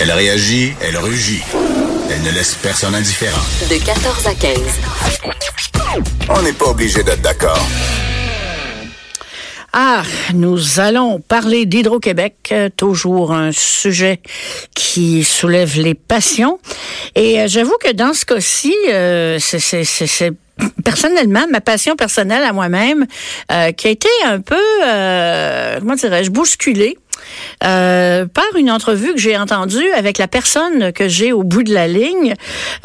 Elle réagit, elle rugit. Elle ne laisse personne indifférent. De 14 à 15. On n'est pas obligé d'être d'accord. Ah, nous allons parler d'Hydro-Québec, euh, toujours un sujet qui soulève les passions. Et euh, j'avoue que dans ce cas-ci, euh, c'est personnellement, ma passion personnelle à moi-même, qui a été un peu, comment dirais-je, bousculée euh, par une entrevue que j'ai entendue avec la personne que j'ai au bout de la ligne,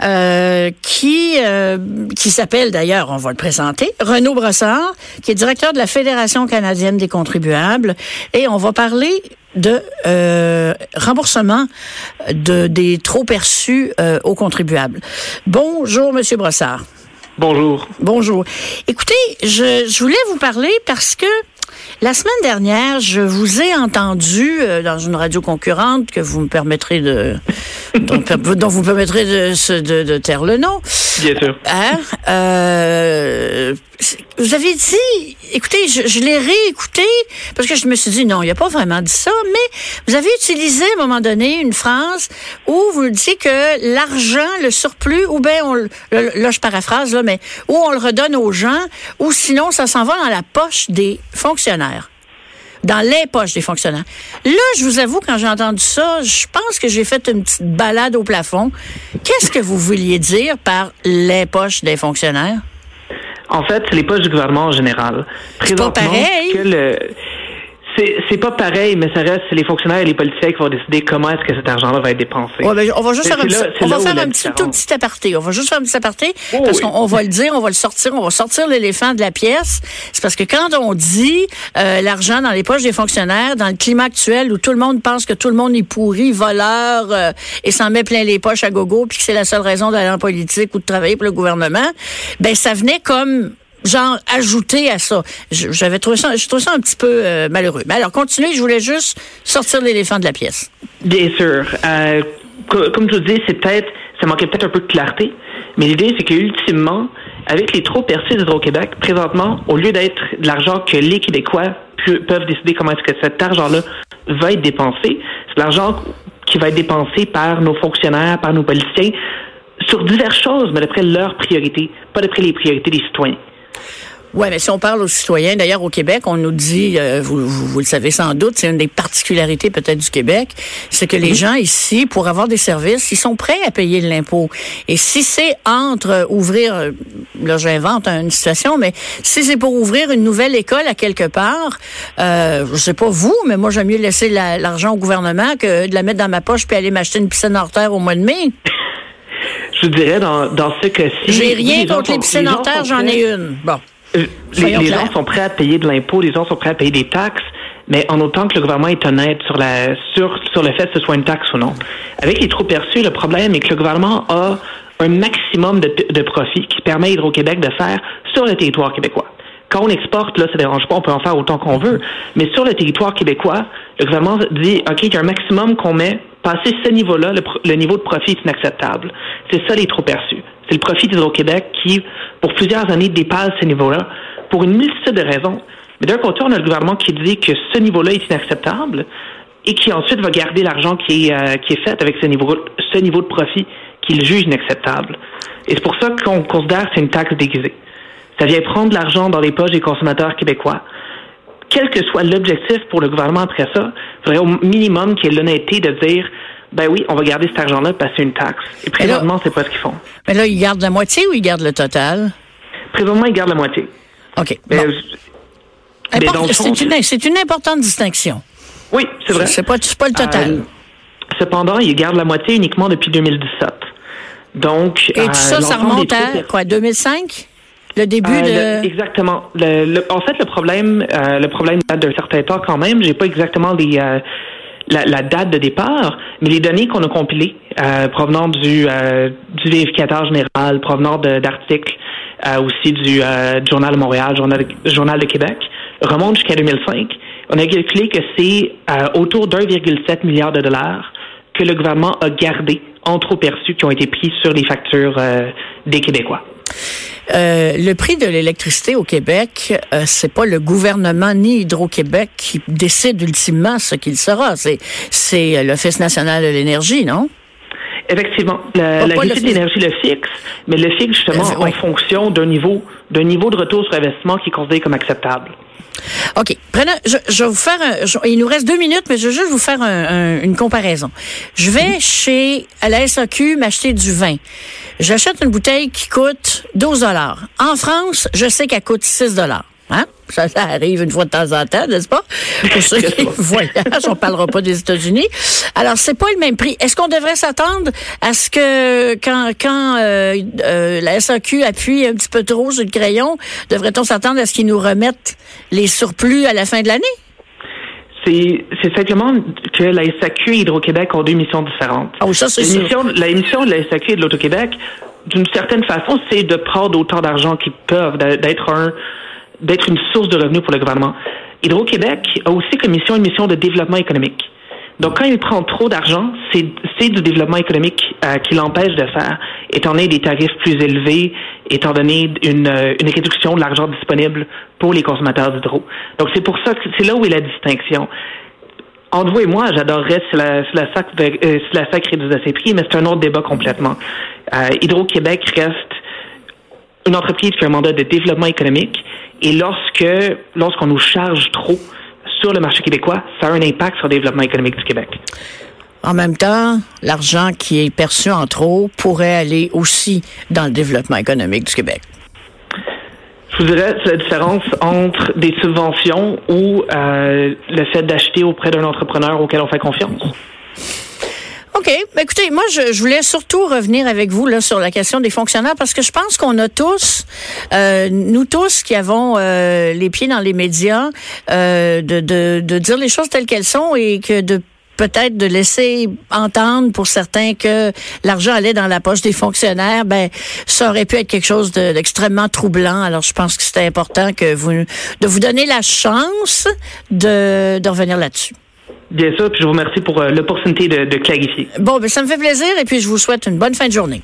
euh, qui euh, qui s'appelle d'ailleurs, on va le présenter, Renaud Brossard, qui est directeur de la Fédération canadienne des contribuables, et on va parler de remboursement de des trop perçus aux contribuables. Bonjour, Monsieur Brossard. Bonjour. Bonjour. Écoutez, je, je voulais vous parler parce que la semaine dernière, je vous ai entendu euh, dans une radio concurrente que vous me permettrez de dont, vous permettrez de, de, de, taire le nom. Bien sûr. Hein? Euh, vous avez dit, écoutez, je, l'ai réécouté parce que je me suis dit non, il a pas vraiment dit ça, mais vous avez utilisé à un moment donné une phrase où vous dites que l'argent, le surplus, ou bien on, là je paraphrase là, mais ou on le redonne aux gens, ou sinon ça s'en va dans la poche des fonctionnaires dans les poches des fonctionnaires. Là, je vous avoue, quand j'ai entendu ça, je pense que j'ai fait une petite balade au plafond. Qu'est-ce que vous vouliez dire par les poches des fonctionnaires? En fait, c'est les poches du gouvernement en général. Pas pareil. Que le, c'est pas pareil, mais ça reste les fonctionnaires et les politiciens qui vont décider comment est-ce que cet argent-là va être dépensé. Ben, on va juste faire un, petit, on va faire un petit, tout petit aparté. On va juste faire un petit aparté oh parce qu'on va le dire, on va le sortir, on va sortir l'éléphant de la pièce. C'est parce que quand on dit euh, l'argent dans les poches des fonctionnaires, dans le climat actuel où tout le monde pense que tout le monde est pourri, voleur euh, et s'en met plein les poches à gogo, puis que c'est la seule raison d'aller en politique ou de travailler pour le gouvernement, ben ça venait comme genre ajouter à ça. J'avais trouvé ça, je trouve ça un petit peu euh, malheureux. Mais alors, continuez, je voulais juste sortir l'éléphant de la pièce. Bien sûr. Euh, comme je vous dis, c'est peut-être, ça manquait peut-être un peu de clarté, mais l'idée, c'est qu'ultimement, avec les trop perçus d'Hydro-Québec, présentement, au lieu d'être de l'argent que les Québécois peuvent décider comment est-ce que cet argent-là va être dépensé, c'est l'argent qui va être dépensé par nos fonctionnaires, par nos politiciens, sur diverses choses, mais d'après leurs priorités, pas d'après les priorités des citoyens. Oui, mais si on parle aux citoyens, d'ailleurs au Québec, on nous dit, euh, vous, vous, le savez sans doute, c'est une des particularités peut-être du Québec, c'est que les gens ici, pour avoir des services, ils sont prêts à payer de l'impôt. Et si c'est entre ouvrir, euh, là j'invente une situation, mais si c'est pour ouvrir une nouvelle école à quelque part, euh, je sais pas vous, mais moi j'aime mieux laisser l'argent au gouvernement que de la mettre dans ma poche puis aller m'acheter une piscine hors terre au mois de mai. Je dirais dans, dans ce cas-ci. J'ai rien contre les piscines hors terre, j'en ai une. Bon. Euh, les, gens sont prêts à payer de l'impôt, les gens sont prêts à payer des taxes, mais en autant que le gouvernement est honnête sur la sur sur le fait que ce soit une taxe ou non. Avec les trop perçus, le problème est que le gouvernement a un maximum de, de profit qui permet à Hydro-Québec de faire sur le territoire québécois. Quand on exporte, là, ça dérange pas, on peut en faire autant qu'on veut. Mais sur le territoire québécois, le gouvernement dit, OK, il y a un maximum qu'on met. Passer ce niveau-là, le, niveau de profit est inacceptable. C'est ça les trop perçus. C'est le profit d'Hydro-Québec qui, pour plusieurs années, dépasse ce niveau-là pour une multitude de raisons. Mais d'un côté, on a le gouvernement qui dit que ce niveau-là est inacceptable et qui ensuite va garder l'argent qui est, euh, qui est fait avec ce niveau, ce niveau de profit qu'il juge inacceptable. Et c'est pour ça qu'on considère que c'est une taxe déguisée. Ça vient prendre l'argent dans les poches des consommateurs québécois. Quel que soit l'objectif pour le gouvernement après ça, il faudrait au minimum qu'il y ait l'honnêteté de dire ben oui, on va garder cet argent-là parce que c'est une taxe. Et présentement, c'est pas ce qu'ils font. Mais là, ils gardent la moitié ou ils gardent le total? Présentement, ils gardent la moitié. OK. c'est une, importante distinction. Oui, c'est vrai. C'est pas, pas le total. Euh, cependant, ils gardent la moitié uniquement depuis 2017. Donc, Et tout ça, ça remonte à quoi, 2005? Le début euh, de. exactement. en fait, le problème, euh, le problème date d'un certain temps quand même. J'ai pas exactement les, la, date de départ, mais les données qu'on a compilées euh, provenant du, euh, du vérificateur général, provenant d'articles euh, aussi du, Journal de Montréal, Journal Journal de Québec, remontent jusqu'à 2005. On a calculé que c'est autour d'1,7 milliard de dollars que le gouvernement a gardé en trop perçus qui ont été pris sur les factures des Québécois. Euh, le prix de l'électricité au Québec, euh, c'est pas le gouvernement ni Hydro-Québec qui décide ultimement ce qu'il sera. C'est c'est l'Office national de l'énergie, non? Effectivement, la, la de l'énergie le fixe, mais le fixe justement euh, en fonction d'un niveau d'un niveau de retour sur investissement qui est considéré comme acceptable. OK. Prenez, je, je, vais vous faire un, il nous reste deux minutes, mais je vais juste vous faire un, une comparaison. Je vais chez, à la SAQ, m'acheter du vin. J'achète une bouteille qui coûte 12 dollars. En France, je sais qu'elle coûte 6 dollars. Hein? Ça, arrive une fois de temps en temps, n'est-ce pas? Pour ceux qui voyagent, on parlera pas des États-Unis. Alors, c'est pas le même prix. Est-ce qu'on devrait s'attendre à ce que quand, quand euh, euh, la SAQ appuie un petit peu trop sur le crayon, devrait-on s'attendre à ce qu'ils nous remettent les surplus à la fin de l'année? C'est, simplement que la SAQ et Hydro-Québec ont deux missions différentes. Oh, ça, c'est La mission de la SAQ et de l'Auto-Québec, d'une certaine façon, c'est de prendre autant d'argent qu'ils peuvent, d'être un d'être une source de revenus pour le gouvernement. Hydro-Québec a aussi comme mission une mission de développement économique. Donc, quand il prend trop d'argent, c'est du développement économique euh, qui l'empêche de faire, étant donné des tarifs plus élevés, étant donné une, euh, une réduction de l'argent disponible pour les consommateurs d'hydro. Donc, c'est pour ça que c'est là où est la distinction. Entre vous et moi, j'adorerais si la, si la SAC, euh, si la SAC réduisait ses prix, mais c'est un autre débat complètement. Euh, Hydro-Québec reste une entreprise qui a un mandat de développement économique et lorsque, lorsqu'on nous charge trop sur le marché québécois, ça a un impact sur le développement économique du Québec. En même temps, l'argent qui est perçu en trop pourrait aller aussi dans le développement économique du Québec. Je vous dirais, la différence entre des subventions ou euh, le fait d'acheter auprès d'un entrepreneur auquel on fait confiance. OK. Ben, écoutez, moi, je, voulais surtout revenir avec vous là sur la question des fonctionnaires parce que je pense qu'on a tous, euh, nous tous qui avons euh, les pieds dans les médias, euh, de, de, de dire les choses telles qu'elles sont et que de peut-être de laisser entendre pour certains que l'argent allait dans la poche des fonctionnaires, ben ça aurait pu être quelque chose d'extrêmement troublant. Alors je pense que c'était important que vous de vous donner la chance de, de revenir là-dessus. Bien sûr, puis je vous remercie pour euh, l'opportunité de, de clarifier. Bon, ben, ça me fait plaisir et puis je vous souhaite une bonne fin de journée.